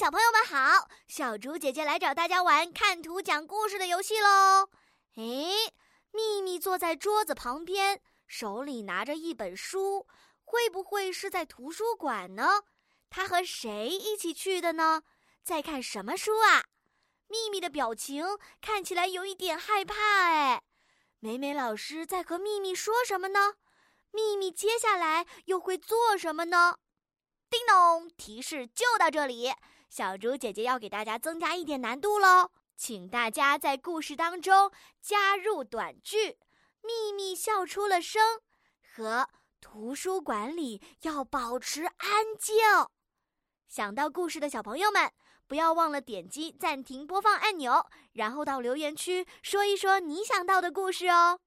小朋友们好，小竹姐姐来找大家玩看图讲故事的游戏喽。诶，秘密坐在桌子旁边，手里拿着一本书，会不会是在图书馆呢？他和谁一起去的呢？在看什么书啊？秘密的表情看起来有一点害怕哎。美美老师在和秘密说什么呢？秘密接下来又会做什么呢？叮咚，提示就到这里。小猪姐姐要给大家增加一点难度喽，请大家在故事当中加入短句“秘密笑出了声”和“图书馆里要保持安静”。想到故事的小朋友们，不要忘了点击暂停播放按钮，然后到留言区说一说你想到的故事哦。